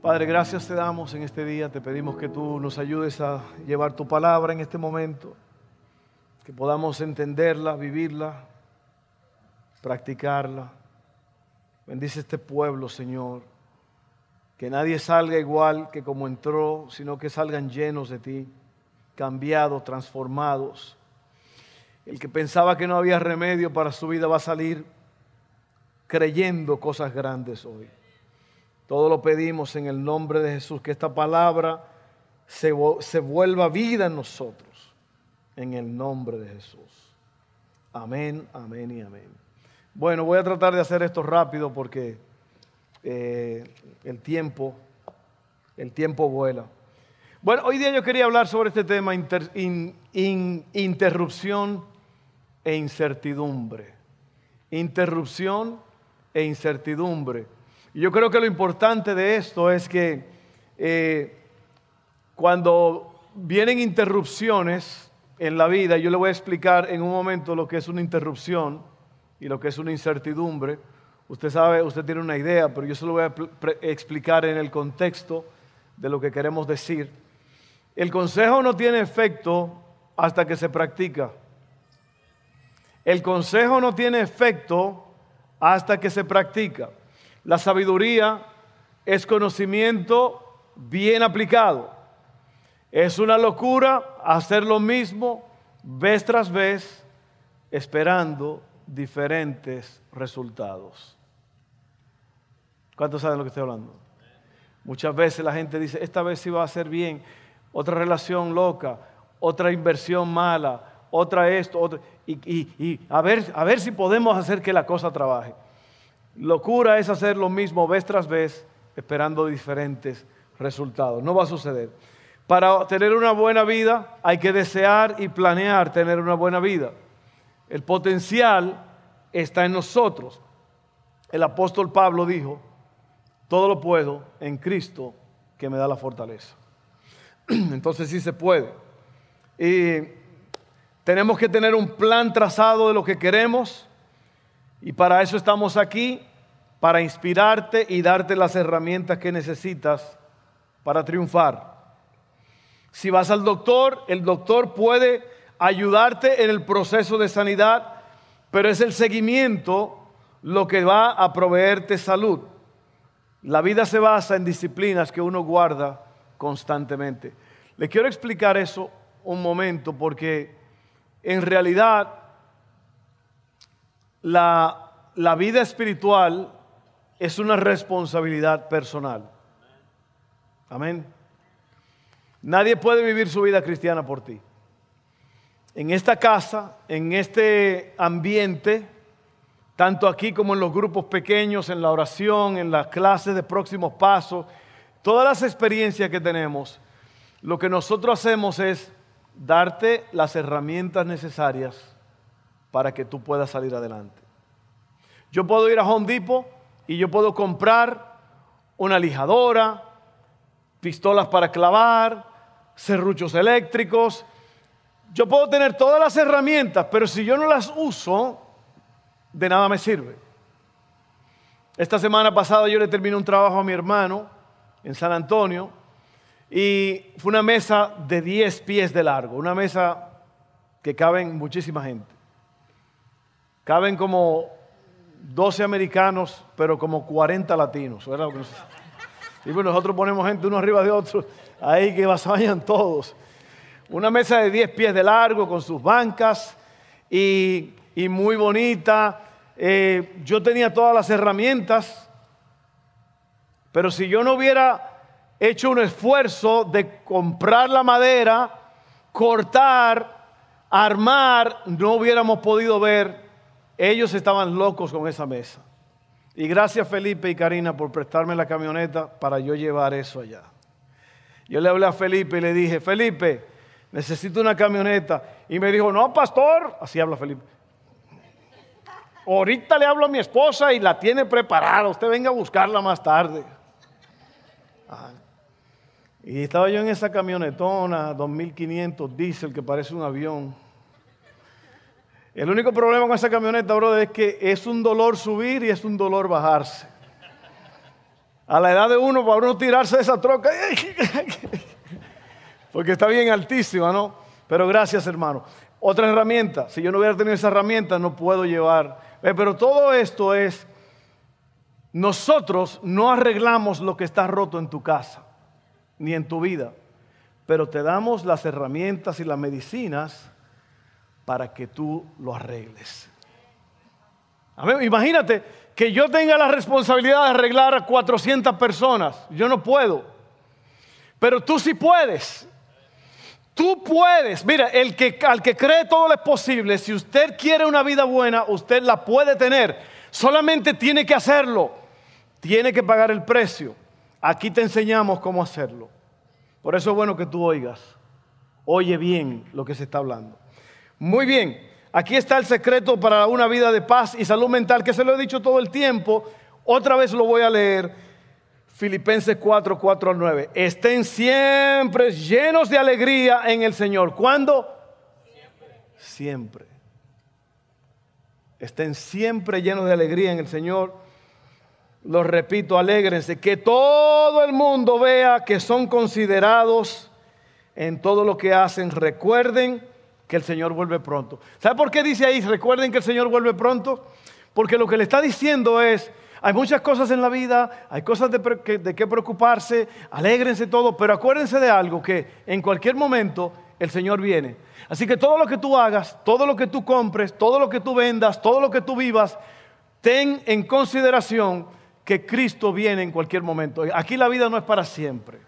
Padre, gracias te damos en este día. Te pedimos que tú nos ayudes a llevar tu palabra en este momento, que podamos entenderla, vivirla, practicarla. Bendice este pueblo, Señor. Que nadie salga igual que como entró, sino que salgan llenos de ti, cambiados, transformados. El que pensaba que no había remedio para su vida va a salir creyendo cosas grandes hoy. Todo lo pedimos en el nombre de Jesús, que esta palabra se, se vuelva vida en nosotros, en el nombre de Jesús. Amén, amén y amén. Bueno, voy a tratar de hacer esto rápido porque eh, el tiempo, el tiempo vuela. Bueno, hoy día yo quería hablar sobre este tema, interrupción e incertidumbre. Interrupción e incertidumbre. Y yo creo que lo importante de esto es que eh, cuando vienen interrupciones en la vida, yo le voy a explicar en un momento lo que es una interrupción y lo que es una incertidumbre. Usted sabe, usted tiene una idea, pero yo se lo voy a explicar en el contexto de lo que queremos decir. El consejo no tiene efecto hasta que se practica. El consejo no tiene efecto hasta que se practica. La sabiduría es conocimiento bien aplicado. Es una locura hacer lo mismo vez tras vez, esperando diferentes resultados. ¿Cuántos saben lo que estoy hablando? Muchas veces la gente dice, esta vez sí va a ser bien, otra relación loca, otra inversión mala, otra esto, otra, y, a, ver, a ver si podemos hacer que la cosa trabaje. Locura es hacer lo mismo vez tras vez, esperando diferentes resultados. No va a suceder. Para tener una buena vida hay que desear y planear tener una buena vida. El potencial está en nosotros. El apóstol Pablo dijo, todo lo puedo en Cristo que me da la fortaleza. Entonces sí se puede. Y tenemos que tener un plan trazado de lo que queremos y para eso estamos aquí para inspirarte y darte las herramientas que necesitas para triunfar. Si vas al doctor, el doctor puede ayudarte en el proceso de sanidad, pero es el seguimiento lo que va a proveerte salud. La vida se basa en disciplinas que uno guarda constantemente. Le quiero explicar eso un momento porque en realidad la, la vida espiritual es una responsabilidad personal. Amén. Nadie puede vivir su vida cristiana por ti. En esta casa, en este ambiente, tanto aquí como en los grupos pequeños, en la oración, en las clases de próximos pasos, todas las experiencias que tenemos, lo que nosotros hacemos es darte las herramientas necesarias para que tú puedas salir adelante. Yo puedo ir a Home Depot y yo puedo comprar una lijadora, pistolas para clavar, serruchos eléctricos. Yo puedo tener todas las herramientas, pero si yo no las uso, de nada me sirve. Esta semana pasada yo le terminé un trabajo a mi hermano en San Antonio y fue una mesa de 10 pies de largo, una mesa que caben muchísima gente. Caben como 12 americanos, pero como 40 latinos. Y pues nosotros ponemos gente uno arriba de otro, ahí que vayan todos. Una mesa de 10 pies de largo con sus bancas y, muy bonita. Eh, yo tenía todas las herramientas, pero si yo no hubiera hecho un esfuerzo de comprar la madera, cortar, armar, no hubiéramos podido ver ellos estaban locos con esa mesa. Y gracias Felipe y Karina por prestarme la camioneta para yo llevar eso allá. Yo le hablé a Felipe y le dije, Felipe, necesito una camioneta. Y me dijo, no, pastor, así habla Felipe. Ahorita le hablo a mi esposa y la tiene preparada. Usted venga a buscarla más tarde. Ah. Y estaba yo en esa camionetona 2500 diésel que parece un avión. El único problema con esa camioneta, brother, es que es un dolor subir y es un dolor bajarse. A la edad de uno, para uno tirarse de esa troca, porque está bien altísima, ¿no? Pero gracias, hermano. Otra herramienta, si yo no hubiera tenido esa herramienta, no puedo llevar. Eh, pero todo esto es, nosotros no arreglamos lo que está roto en tu casa, ni en tu vida, pero te damos las herramientas y las medicinas para que tú lo arregles. Imagínate que yo tenga la responsabilidad de arreglar a 400 personas. Yo no puedo. Pero tú sí puedes. Tú puedes. Mira, el que, al que cree todo es posible. Si usted quiere una vida buena, usted la puede tener. Solamente tiene que hacerlo. Tiene que pagar el precio. Aquí te enseñamos cómo hacerlo. Por eso es bueno que tú oigas. Oye bien lo que se está hablando. Muy bien. Aquí está el secreto para una vida de paz y salud mental, que se lo he dicho todo el tiempo. Otra vez lo voy a leer Filipenses 4, 4 al 9. Estén siempre llenos de alegría en el Señor. ¿Cuándo? Siempre. Estén siempre llenos de alegría en el Señor. Los repito, alégrense. Que todo el mundo vea que son considerados en todo lo que hacen. Recuerden que el Señor vuelve pronto. ¿Sabe por qué dice ahí? Recuerden que el Señor vuelve pronto. Porque lo que le está diciendo es hay muchas cosas en la vida, hay cosas de, de qué preocuparse, alégrense todo, pero acuérdense de algo, que en cualquier momento el Señor viene. Así que todo lo que tú hagas, todo lo que tú compres, todo lo que tú vendas, todo lo que tú vivas, ten en consideración que Cristo viene en cualquier momento. Aquí la vida no es para siempre.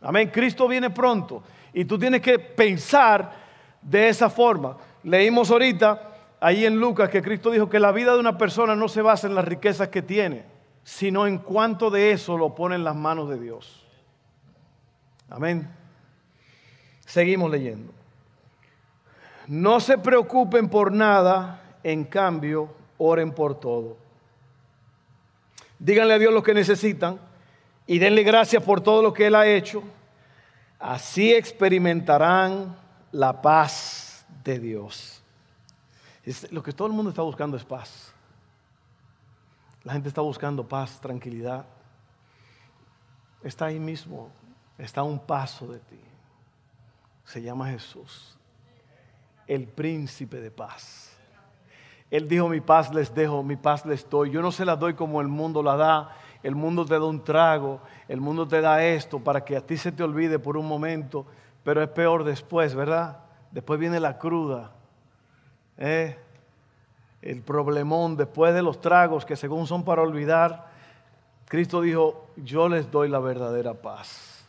Amén, Cristo viene pronto y tú tienes que pensar de esa forma. Leímos ahorita ahí en Lucas que Cristo dijo que la vida de una persona no se basa en las riquezas que tiene, sino en cuánto de eso lo pone en las manos de Dios. Amén. Seguimos leyendo. No se preocupen por nada, en cambio, oren por todo. Díganle a Dios lo que necesitan y denle gracias por todo lo que Él ha hecho. Así experimentarán la paz de Dios lo que todo el mundo está buscando es paz. La gente está buscando paz, tranquilidad. Está ahí mismo, está a un paso de ti. Se llama Jesús, el príncipe de paz. Él dijo, mi paz les dejo, mi paz les doy. Yo no se la doy como el mundo la da. El mundo te da un trago, el mundo te da esto para que a ti se te olvide por un momento, pero es peor después, ¿verdad? Después viene la cruda eh, el problemón después de los tragos que según son para olvidar, Cristo dijo, yo les doy la verdadera paz.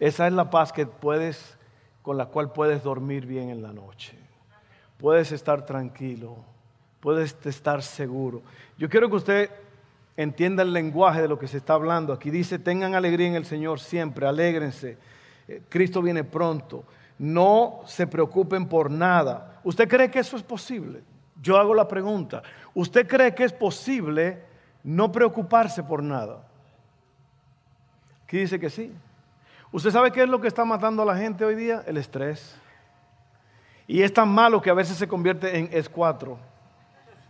Esa es la paz que puedes, con la cual puedes dormir bien en la noche. Puedes estar tranquilo, puedes estar seguro. Yo quiero que usted entienda el lenguaje de lo que se está hablando. Aquí dice, tengan alegría en el Señor siempre, alégrense. Eh, Cristo viene pronto. No se preocupen por nada. ¿Usted cree que eso es posible? Yo hago la pregunta. ¿Usted cree que es posible no preocuparse por nada? Aquí dice que sí. ¿Usted sabe qué es lo que está matando a la gente hoy día? El estrés. Y es tan malo que a veces se convierte en es 4.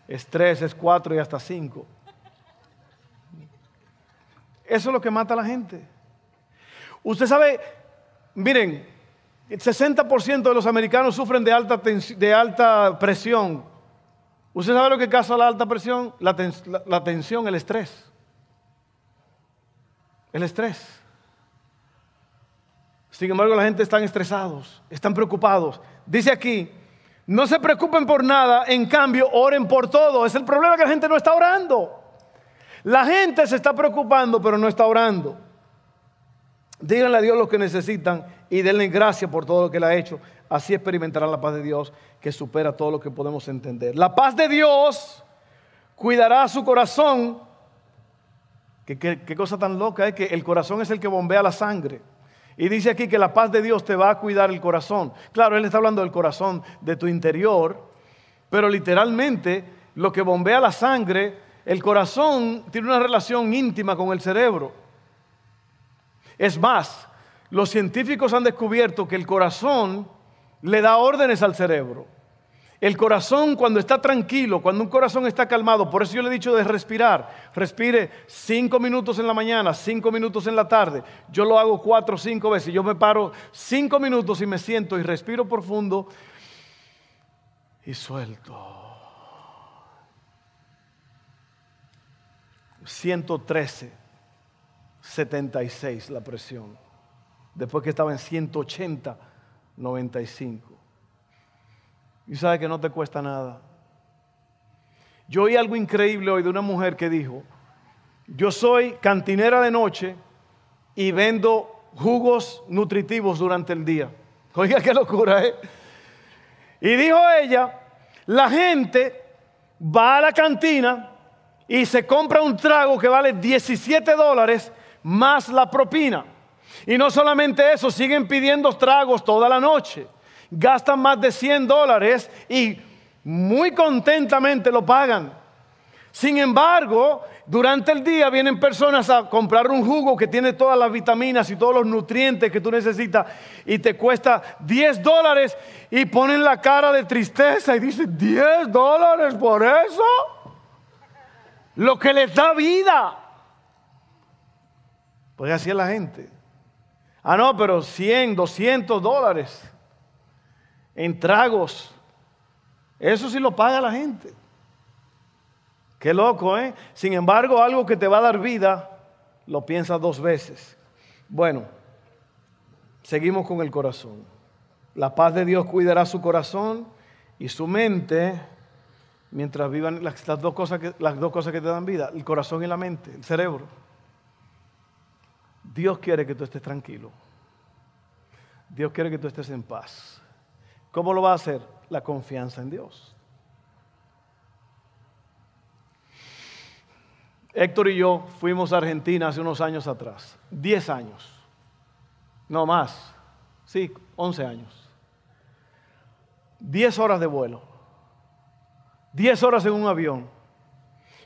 Estrés es 4 y hasta 5. Eso es lo que mata a la gente. Usted sabe, miren, el 60% de los americanos sufren de alta, de alta presión. ¿Usted sabe lo que causa la alta presión? La, la tensión, el estrés. El estrés. Sin embargo, la gente está estresados, están preocupados. Dice aquí, no se preocupen por nada, en cambio, oren por todo. Es el problema que la gente no está orando. La gente se está preocupando, pero no está orando. Díganle a Dios lo que necesitan y denle gracias por todo lo que Él ha hecho. Así experimentarán la paz de Dios que supera todo lo que podemos entender. La paz de Dios cuidará su corazón. ¿Qué, qué cosa tan loca es que el corazón es el que bombea la sangre. Y dice aquí que la paz de Dios te va a cuidar el corazón. Claro, Él está hablando del corazón de tu interior, pero literalmente lo que bombea la sangre, el corazón tiene una relación íntima con el cerebro. Es más, los científicos han descubierto que el corazón le da órdenes al cerebro. El corazón cuando está tranquilo, cuando un corazón está calmado, por eso yo le he dicho de respirar, respire cinco minutos en la mañana, cinco minutos en la tarde. Yo lo hago cuatro o cinco veces. Yo me paro cinco minutos y me siento y respiro profundo y suelto. 113, 76 la presión. Después que estaba en 180, 95. Y sabe que no te cuesta nada. Yo oí algo increíble hoy de una mujer que dijo, yo soy cantinera de noche y vendo jugos nutritivos durante el día. Oiga, qué locura, ¿eh? Y dijo ella, la gente va a la cantina y se compra un trago que vale 17 dólares más la propina. Y no solamente eso, siguen pidiendo tragos toda la noche gastan más de 100 dólares y muy contentamente lo pagan. Sin embargo, durante el día vienen personas a comprar un jugo que tiene todas las vitaminas y todos los nutrientes que tú necesitas y te cuesta 10 dólares y ponen la cara de tristeza y dicen, 10 dólares por eso. Lo que les da vida. Pues así es la gente. Ah, no, pero 100, 200 dólares en tragos. Eso sí lo paga la gente. Qué loco, ¿eh? Sin embargo, algo que te va a dar vida, lo piensas dos veces. Bueno, seguimos con el corazón. La paz de Dios cuidará su corazón y su mente mientras vivan las, dos cosas que, las dos cosas que te dan vida, el corazón y la mente, el cerebro. Dios quiere que tú estés tranquilo. Dios quiere que tú estés en paz. ¿Cómo lo va a hacer? La confianza en Dios. Héctor y yo fuimos a Argentina hace unos años atrás, 10 años, no más, sí, 11 años. 10 horas de vuelo, 10 horas en un avión.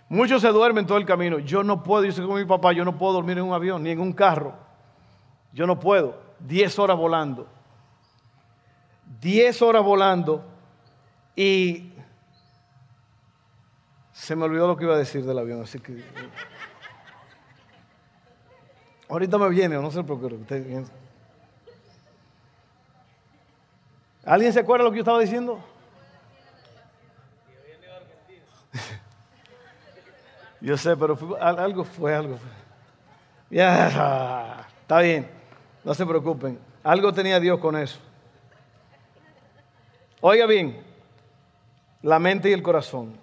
Muchos se duermen todo el camino. Yo no puedo, yo soy como mi papá, yo no puedo dormir en un avión ni en un carro. Yo no puedo. 10 horas volando. 10 horas volando y se me olvidó lo que iba a decir del avión, así que ahorita me viene, no se preocupe. ¿Alguien se acuerda lo que yo estaba diciendo? Yo sé, pero algo fue, algo fue. Ya, está bien, no se preocupen. Algo tenía Dios con eso. Oiga bien, la mente y el corazón.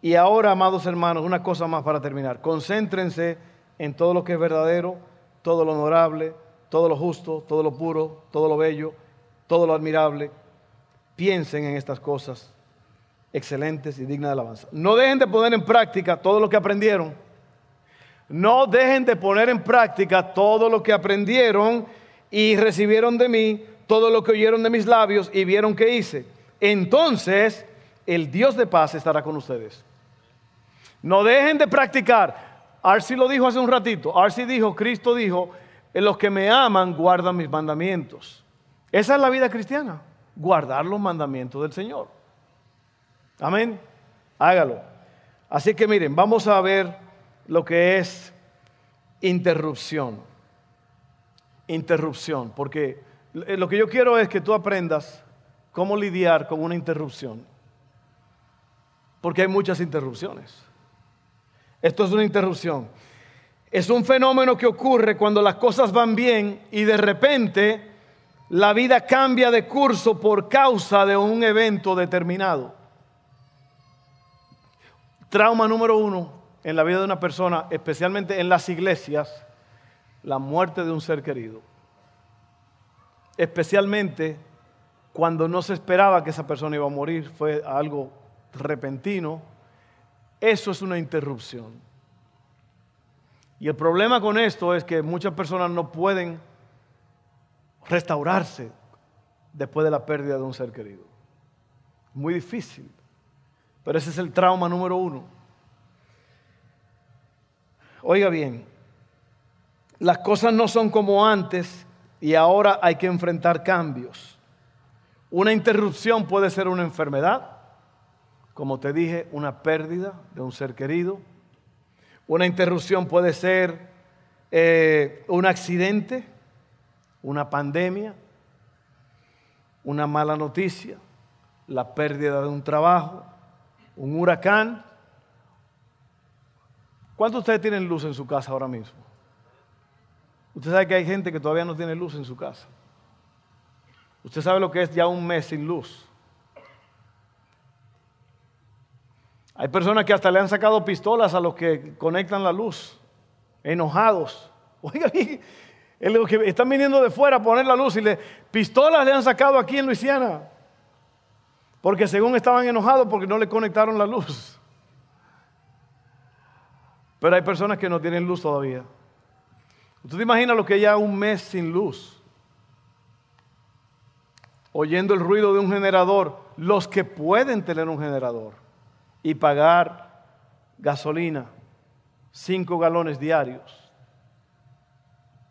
Y ahora, amados hermanos, una cosa más para terminar. Concéntrense en todo lo que es verdadero, todo lo honorable, todo lo justo, todo lo puro, todo lo bello, todo lo admirable. Piensen en estas cosas excelentes y dignas de alabanza. No dejen de poner en práctica todo lo que aprendieron. No dejen de poner en práctica todo lo que aprendieron y recibieron de mí todo lo que oyeron de mis labios y vieron que hice. Entonces el Dios de paz estará con ustedes. No dejen de practicar. Arsi lo dijo hace un ratito. Arsi dijo, Cristo dijo, los que me aman guardan mis mandamientos. Esa es la vida cristiana, guardar los mandamientos del Señor. Amén. Hágalo. Así que miren, vamos a ver lo que es interrupción. Interrupción, porque eh, lo que yo quiero es que tú aprendas cómo lidiar con una interrupción. Porque hay muchas interrupciones. Esto es una interrupción. Es un fenómeno que ocurre cuando las cosas van bien y de repente la vida cambia de curso por causa de un evento determinado. Trauma número uno en la vida de una persona, especialmente en las iglesias, la muerte de un ser querido especialmente cuando no se esperaba que esa persona iba a morir, fue algo repentino, eso es una interrupción. Y el problema con esto es que muchas personas no pueden restaurarse después de la pérdida de un ser querido. Muy difícil. Pero ese es el trauma número uno. Oiga bien, las cosas no son como antes y ahora hay que enfrentar cambios. Una interrupción puede ser una enfermedad, como te dije, una pérdida de un ser querido. Una interrupción puede ser eh, un accidente, una pandemia, una mala noticia, la pérdida de un trabajo, un huracán. ¿Cuántos de ustedes tienen luz en su casa ahora mismo? Usted sabe que hay gente que todavía no tiene luz en su casa. Usted sabe lo que es ya un mes sin luz. Hay personas que hasta le han sacado pistolas a los que conectan la luz, enojados. Oiga, los que están viniendo de fuera a poner la luz y le pistolas le han sacado aquí en Luisiana. Porque según estaban enojados porque no le conectaron la luz. Pero hay personas que no tienen luz todavía. ¿Usted imagina lo que ya un mes sin luz? Oyendo el ruido de un generador, los que pueden tener un generador y pagar gasolina, cinco galones diarios.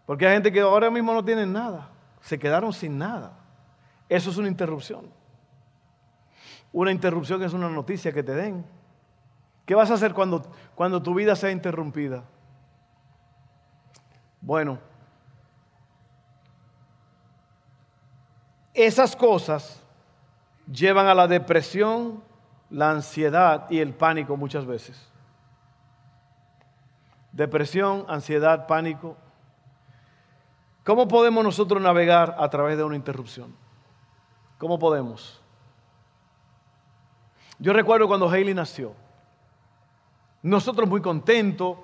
Porque hay gente que ahora mismo no tienen nada, se quedaron sin nada. Eso es una interrupción. Una interrupción es una noticia que te den. ¿Qué vas a hacer cuando, cuando tu vida sea interrumpida? Bueno, esas cosas llevan a la depresión, la ansiedad y el pánico muchas veces. Depresión, ansiedad, pánico. ¿Cómo podemos nosotros navegar a través de una interrupción? ¿Cómo podemos? Yo recuerdo cuando Haley nació. Nosotros muy contentos,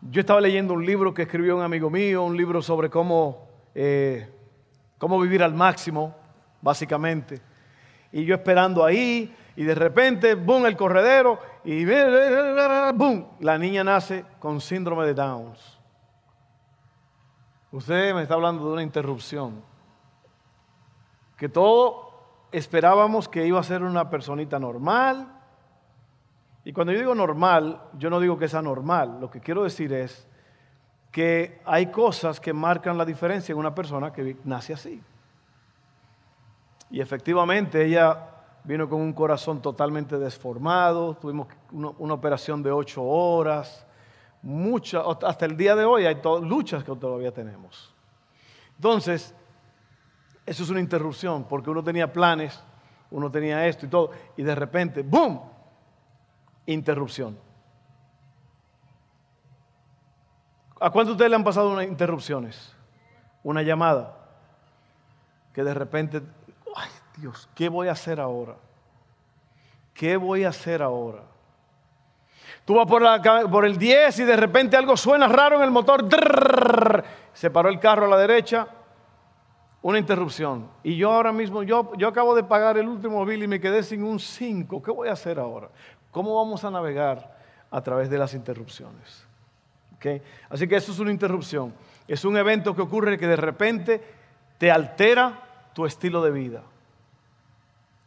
yo estaba leyendo un libro que escribió un amigo mío, un libro sobre cómo, eh, cómo vivir al máximo, básicamente. Y yo esperando ahí, y de repente, boom, el corredero, y boom, la niña nace con síndrome de Downs. Usted me está hablando de una interrupción. Que todo esperábamos que iba a ser una personita normal, y cuando yo digo normal, yo no digo que sea normal. Lo que quiero decir es que hay cosas que marcan la diferencia en una persona que nace así. Y efectivamente ella vino con un corazón totalmente desformado, tuvimos una, operación de ocho horas, muchas, hasta el día de hoy hay luchas que todavía tenemos. Entonces, eso es una interrupción, porque uno tenía planes, uno tenía esto y todo, y de repente, ¡boom! interrupción. ¿A cuántos de ustedes le han pasado unas interrupciones? Una llamada que de repente, ay Dios, ¿qué voy a hacer ahora? ¿Qué voy a hacer ahora? Tú vas por, el 10 y de repente algo suena raro en el motor. se paró el carro a la derecha. Una interrupción. Y yo ahora mismo, yo, yo acabo de pagar el último bill y me quedé sin un 5. ¿Qué voy a hacer ahora? ¿Cómo vamos a navegar a través de las interrupciones? Así que eso es una interrupción. Es un evento que ocurre que de repente te altera tu estilo de vida.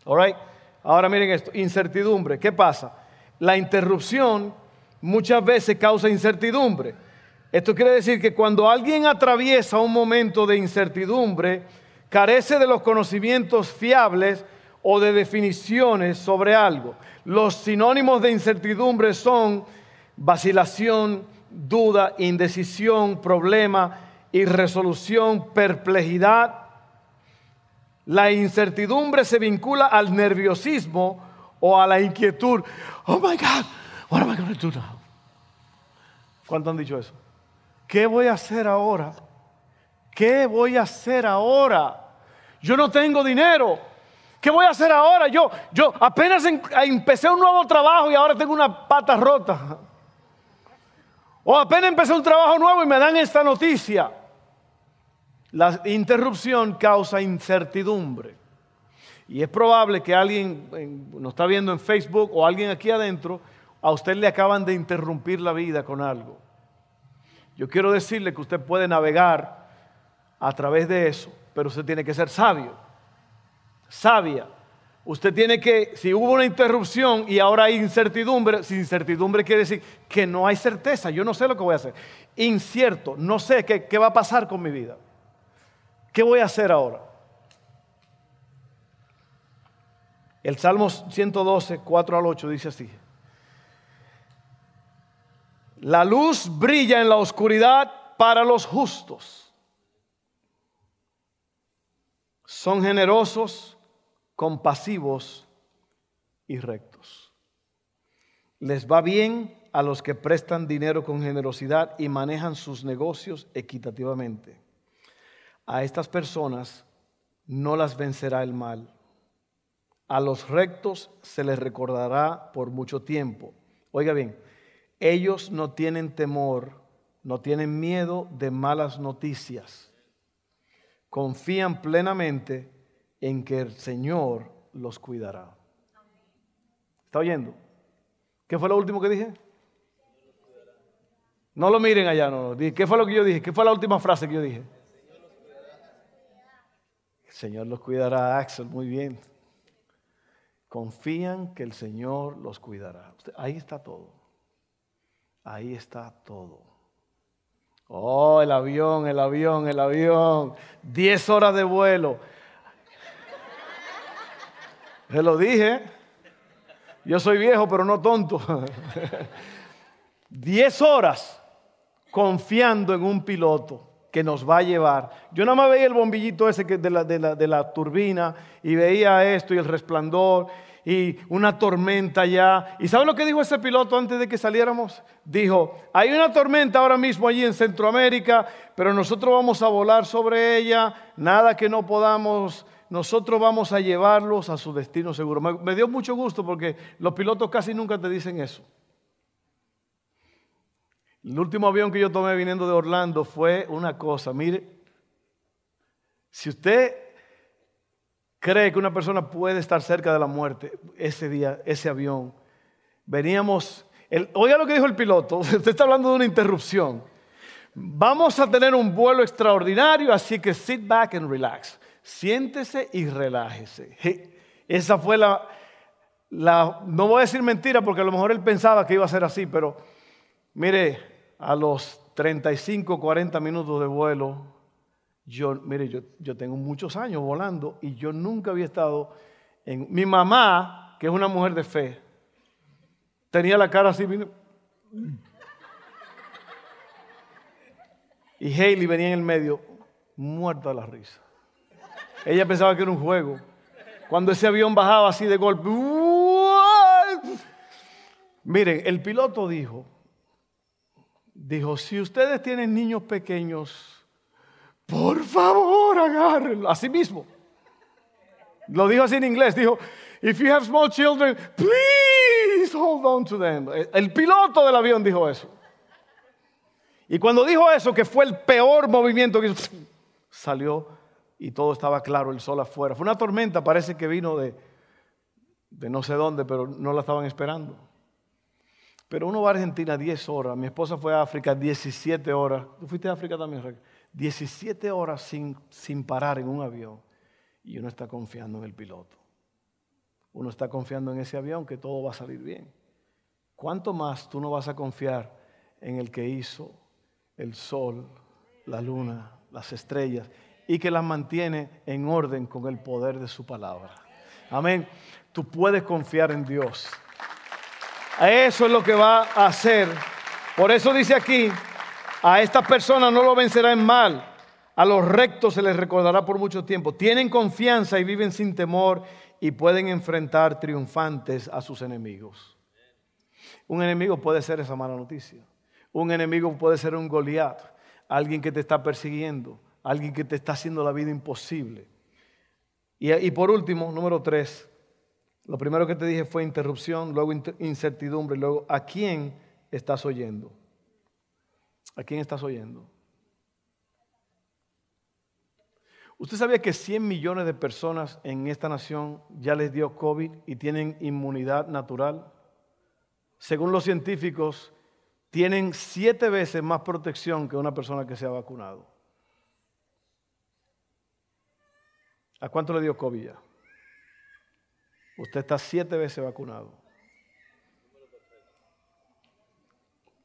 All Ahora miren esto, incertidumbre. ¿Qué pasa? La interrupción muchas veces causa incertidumbre. Esto quiere decir que cuando alguien atraviesa un momento de incertidumbre, carece de los conocimientos fiables o de definiciones sobre algo. Los sinónimos de incertidumbre son vacilación, duda, indecisión, problema, irresolución, perplejidad. La incertidumbre se vincula al nerviosismo o a la inquietud. Oh my God, what am I going to do now? ¿Cuánto han dicho eso? ¿Qué voy a hacer ahora? ¿Qué voy a hacer ahora? Yo no tengo dinero. ¿Qué voy a hacer ahora? Yo, yo apenas empecé un nuevo trabajo y ahora tengo una pata rota. O apenas empecé un trabajo nuevo y me dan esta noticia. La interrupción causa incertidumbre. Y es probable que alguien nos está viendo en Facebook o alguien aquí adentro, a usted le acaban de interrumpir la vida con algo. Yo quiero decirle que usted puede navegar a través de eso, pero usted tiene que ser sabio, sabia. Usted tiene que, si hubo una interrupción y ahora hay incertidumbre, si incertidumbre quiere decir que no hay certeza, yo no sé lo que voy a hacer. Incierto, no sé qué, qué va a pasar con mi vida. ¿Qué voy a hacer ahora? El Salmo 112, 4 al 8 dice así. La luz brilla en la oscuridad para los justos. Son generosos, compasivos y rectos. Les va bien a los que prestan dinero con generosidad y manejan sus negocios equitativamente. A estas personas no las vencerá el mal a los rectos se les recordará por mucho tiempo. Oiga bien, ellos no tienen temor, no tienen miedo de malas noticias. Confían plenamente en que el Señor los cuidará. ¿Está oyendo? ¿Qué fue lo último que dije? No lo miren allá, no. ¿Qué fue lo que yo dije? ¿Qué fue la última frase que yo dije? El Señor los cuidará, Axel, muy bien confían que el Señor los cuidará. Ahí está todo. Ahí está todo. Oh, el avión, el avión, el avión. Diez horas de vuelo. Se lo dije. Yo soy viejo, pero no tonto. Diez horas confiando en un piloto que nos va a llevar. Yo nada más veía el bombillito ese de la, de, la, de la turbina y veía esto y el resplandor y una tormenta ya. ¿Y sabe lo que dijo ese piloto antes de que saliéramos? Dijo, hay una tormenta ahora mismo allí en Centroamérica, pero nosotros vamos a volar sobre ella, nada que no podamos, nosotros vamos a llevarlos a su destino seguro. Me, me dio mucho gusto porque los pilotos casi nunca te dicen eso. El último avión que yo tomé viniendo de Orlando fue una cosa, mire, si usted cree que una persona puede estar cerca de la muerte, ese día, ese avión, veníamos, oiga lo que dijo el piloto, usted está hablando de una interrupción. Vamos a tener un vuelo extraordinario, así que sit back and relax. Siéntese y relájese. Esa fue la, la, no voy a decir mentira porque a lo mejor él pensaba que iba a ser así, pero mire, a los 35, 40 minutos de vuelo, yo, mire, yo, yo tengo muchos años volando y yo nunca había estado en... Mi mamá, que es una mujer de fe, tenía la cara así. Y Haley venía en el medio, muerta de la risa. Ella pensaba que era un juego. Cuando ese avión bajaba así de golpe, miren, el piloto dijo, dijo, si ustedes tienen niños pequeños, por favor agárrenlo. Así mismo. Lo dijo así en inglés. Dijo, if you have small children, please hold on to them. El piloto del avión dijo eso. Y cuando dijo eso, que fue el peor movimiento que salió y todo estaba claro, el sol afuera. Fue una tormenta, parece que vino de, de no sé dónde, pero no la estaban esperando. Pero uno va a Argentina 10 horas, mi esposa fue a África 17 horas. ¿Tú fuiste a África también, 17 horas sin, sin parar en un avión. Y uno está confiando en el piloto. Uno está confiando en ese avión que todo va a salir bien. ¿Cuánto más tú no vas a confiar en el que hizo el sol, la luna, las estrellas y que las mantiene en orden con el poder de su palabra? Amén. Tú puedes confiar en Dios. Eso es lo que va a hacer. Por eso dice aquí, a estas personas no lo vencerá en mal, a los rectos se les recordará por mucho tiempo. Tienen confianza y viven sin temor y pueden enfrentar triunfantes a sus enemigos. Un enemigo puede ser esa mala noticia. Un enemigo puede ser un Goliat, alguien que te está persiguiendo, alguien que te está haciendo la vida imposible. Y, y por último, número tres, lo primero que te dije fue interrupción, luego incertidumbre, luego ¿a quién estás oyendo? ¿A quién estás oyendo? ¿Usted sabía que 100 millones de personas en esta nación ya les dio COVID y tienen inmunidad natural? Según los científicos, tienen siete veces más protección que una persona que se ha vacunado. ¿A cuánto le dio COVID ya? Usted está siete veces vacunado.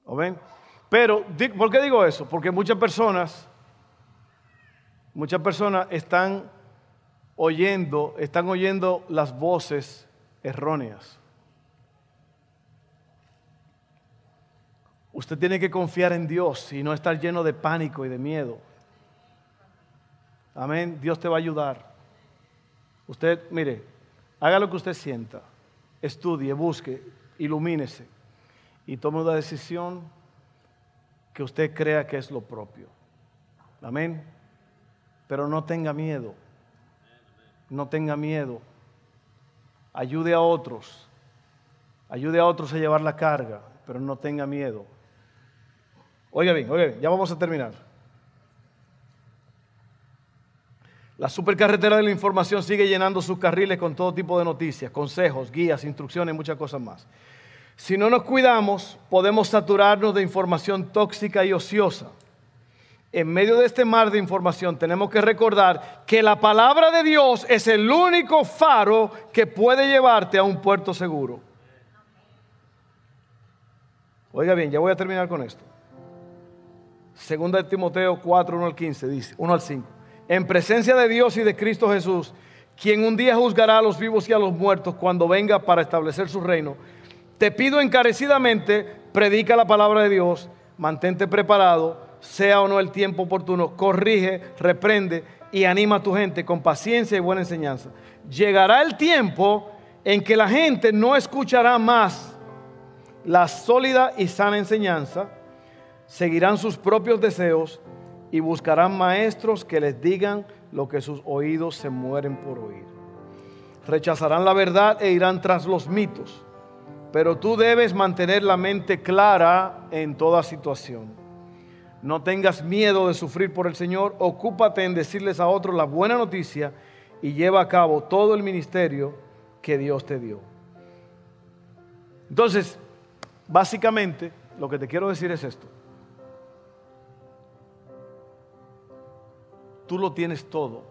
¿O ven? Pero, ¿por qué digo eso? Porque muchas personas, muchas personas están oyendo, están oyendo las voces erróneas. Usted tiene que confiar en Dios y no estar lleno de pánico y de miedo. Amén. Dios te va a ayudar. Usted, mire, haga lo que usted sienta. Estudie, busque, ilumínese y tome una decisión que usted crea que es lo propio. Amén. Pero no tenga miedo. No tenga miedo. Ayude a otros. Ayude a otros a llevar la carga, pero no tenga miedo. Oiga bien, oiga bien, ya vamos a terminar. La supercarretera de la información sigue llenando sus carriles con todo tipo de noticias, consejos, guías, instrucciones muchas cosas más. Si no nos cuidamos, podemos saturarnos de información tóxica y ociosa. En medio de este mar de información tenemos que recordar que la palabra de Dios es el único faro que puede llevarte a un puerto seguro. Oiga bien, ya voy a terminar con esto. Segunda Timoteo 4, 1 al 15, dice, 1 al 5 en presencia de Dios y de Cristo Jesús, quien un día juzgará a los vivos y a los muertos cuando venga para establecer su reino. Te pido encarecidamente, predica la palabra de Dios, mantente preparado, sea o no el tiempo oportuno, corrige, reprende y anima a tu gente con paciencia y buena enseñanza. Llegará el tiempo en que la gente no escuchará más la sólida y sana enseñanza, seguirán sus propios deseos y buscarán maestros que les digan lo que sus oídos se mueren por oír. Rechazarán la verdad e irán tras los mitos. Pero tú debes mantener la mente clara en toda situación. No tengas miedo de sufrir por el Señor, ocúpate en decirles a otros la buena noticia y lleva a cabo todo el ministerio que Dios te dio. Entonces, básicamente, lo que te quiero decir es esto. tú lo tienes todo.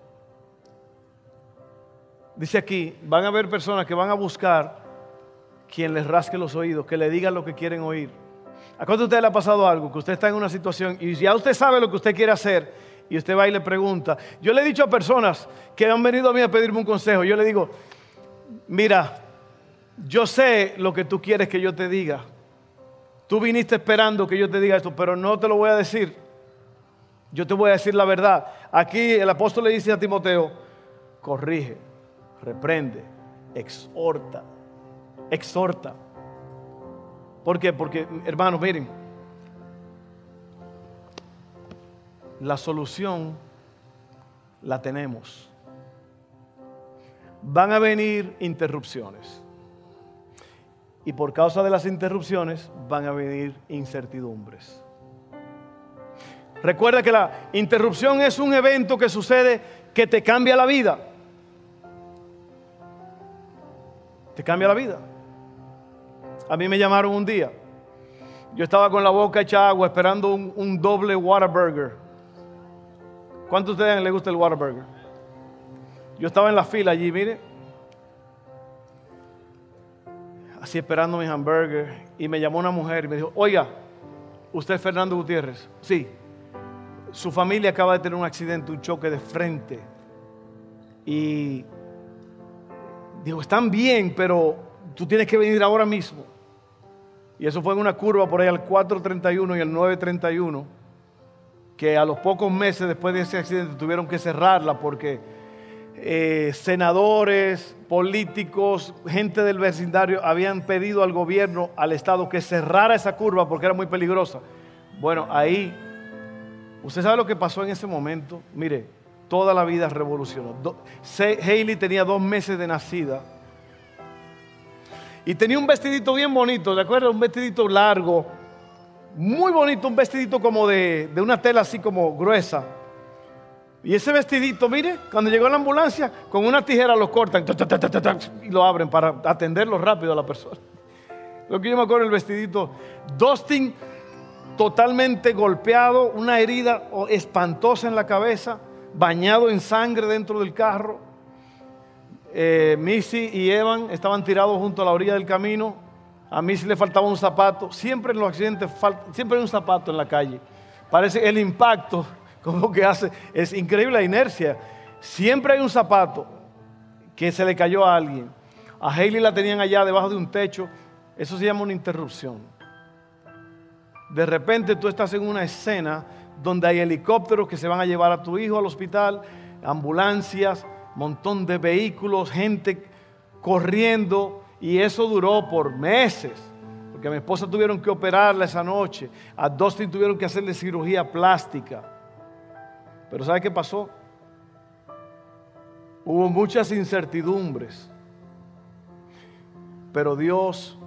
Dice aquí, van a haber personas que van a buscar quien les rasque los oídos, que le digan lo que quieren oír. ¿A cuánto usted le ha pasado algo? Que usted está en una situación y ya usted sabe lo que usted quiere hacer y usted va y le pregunta. Yo le he dicho a personas que han venido a mí a pedirme un consejo, yo le digo, mira, yo sé lo que tú quieres que yo te diga. Tú viniste esperando que yo te diga esto, pero no te lo voy a decir yo te voy a decir la verdad. Aquí el apóstol le dice a Timoteo, corrige, reprende, exhorta, exhorta. ¿Por qué? Porque, hermanos, miren, la solución la tenemos. Van a venir interrupciones. Y por causa de las interrupciones van a venir incertidumbres. Recuerda que la interrupción es un evento que sucede que te cambia la vida. Te cambia la vida. A mí me llamaron un día. Yo estaba con la boca hecha agua esperando un, doble Whataburger. ¿Cuántos de ustedes les gusta el Whataburger? Yo estaba en la fila allí, mire. Así esperando mi hamburger. Y me llamó una mujer y me dijo, oiga, ¿usted es Fernando Gutiérrez? Sí su familia acaba de tener un accidente, un choque de frente. Y digo, están bien, pero tú tienes que venir ahora mismo. Y eso fue en una curva por ahí al 431 y al 931, que a los pocos meses después de ese accidente tuvieron que cerrarla porque eh, senadores, políticos, gente del vecindario habían pedido al gobierno, al Estado, que cerrara esa curva porque era muy peligrosa. Bueno, ahí ¿Usted sabe lo que pasó en ese momento? Mire, toda la vida revolucionó. Hailey tenía dos meses de nacida. Y tenía un vestidito bien bonito, ¿de acuerdo? Un vestidito largo, muy bonito, un vestidito como de, una tela así como gruesa. Y ese vestidito, mire, cuando llegó la ambulancia, con una tijera lo cortan y lo abren para atenderlo rápido a la persona. Lo que yo me acuerdo, el vestidito. Dustin totalmente golpeado, una herida espantosa en la cabeza, bañado en sangre dentro del carro. Eh, Missy y Evan estaban tirados junto a la orilla del camino. A Missy le faltaba un zapato. Siempre en los accidentes, siempre hay un zapato en la calle. Parece el impacto, como que hace, es increíble la inercia. Siempre hay un zapato que se le cayó a alguien. A Hailey la tenían allá debajo de un techo. Eso se llama una interrupción. De repente tú estás en una escena donde hay helicópteros que se van a llevar a tu hijo al hospital, ambulancias, montón de vehículos, gente corriendo, y eso duró por meses, porque a mi esposa tuvieron que operarla esa noche, a Dustin tuvieron que hacerle cirugía plástica. Pero ¿sabe qué pasó? Hubo muchas incertidumbres, pero Dios,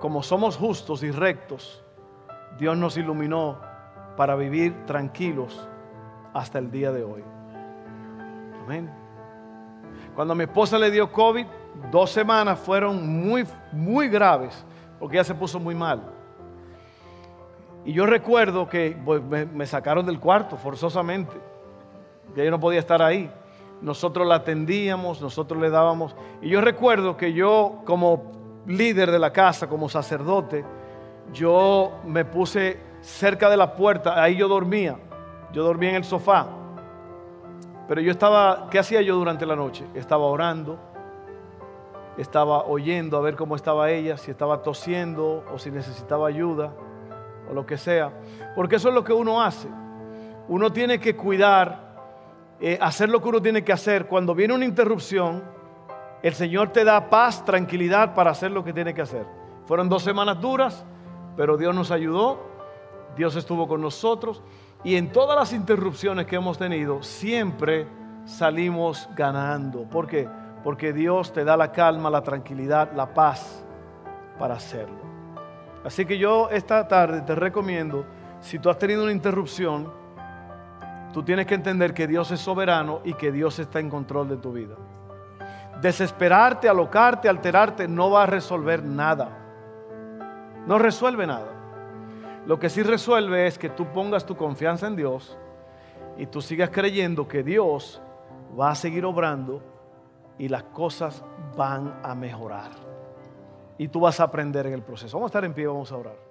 como somos justos y rectos, Dios nos iluminó para vivir tranquilos hasta el día de hoy. Cuando a mi esposa le dio COVID, dos semanas fueron muy, muy graves, porque ella se puso muy mal. Y yo recuerdo que pues, me, sacaron del cuarto forzosamente, que yo no podía estar ahí. Nosotros la atendíamos, nosotros le dábamos. Y yo recuerdo que yo como líder de la casa, como sacerdote, yo me puse cerca de la puerta, ahí yo dormía, yo dormía en el sofá pero yo estaba, ¿qué hacía yo durante la noche? Estaba orando, estaba oyendo a ver cómo estaba ella, si estaba tosiendo o si necesitaba ayuda o lo que sea. Porque eso es lo que uno hace. Uno tiene que cuidar, eh, hacer lo que uno tiene que hacer. Cuando viene una interrupción, el Señor te da paz, tranquilidad para hacer lo que tiene que hacer. Fueron dos semanas duras, pero Dios nos ayudó, Dios estuvo con nosotros. Y en todas las interrupciones que hemos tenido, siempre salimos ganando. ¿Por qué? Porque Dios te da la calma, la tranquilidad, la paz para hacerlo. Así que yo esta tarde te recomiendo, si tú has tenido una interrupción, tú tienes que entender que Dios es soberano y que Dios está en control de tu vida. Desesperarte, alocarte, alterarte, no va a resolver nada. No resuelve nada. Lo que sí resuelve es que tú pongas tu confianza en Dios y tú sigas creyendo que Dios va a seguir obrando y las cosas van a mejorar. Y tú vas a aprender en el proceso. Vamos a estar en pie, vamos a orar.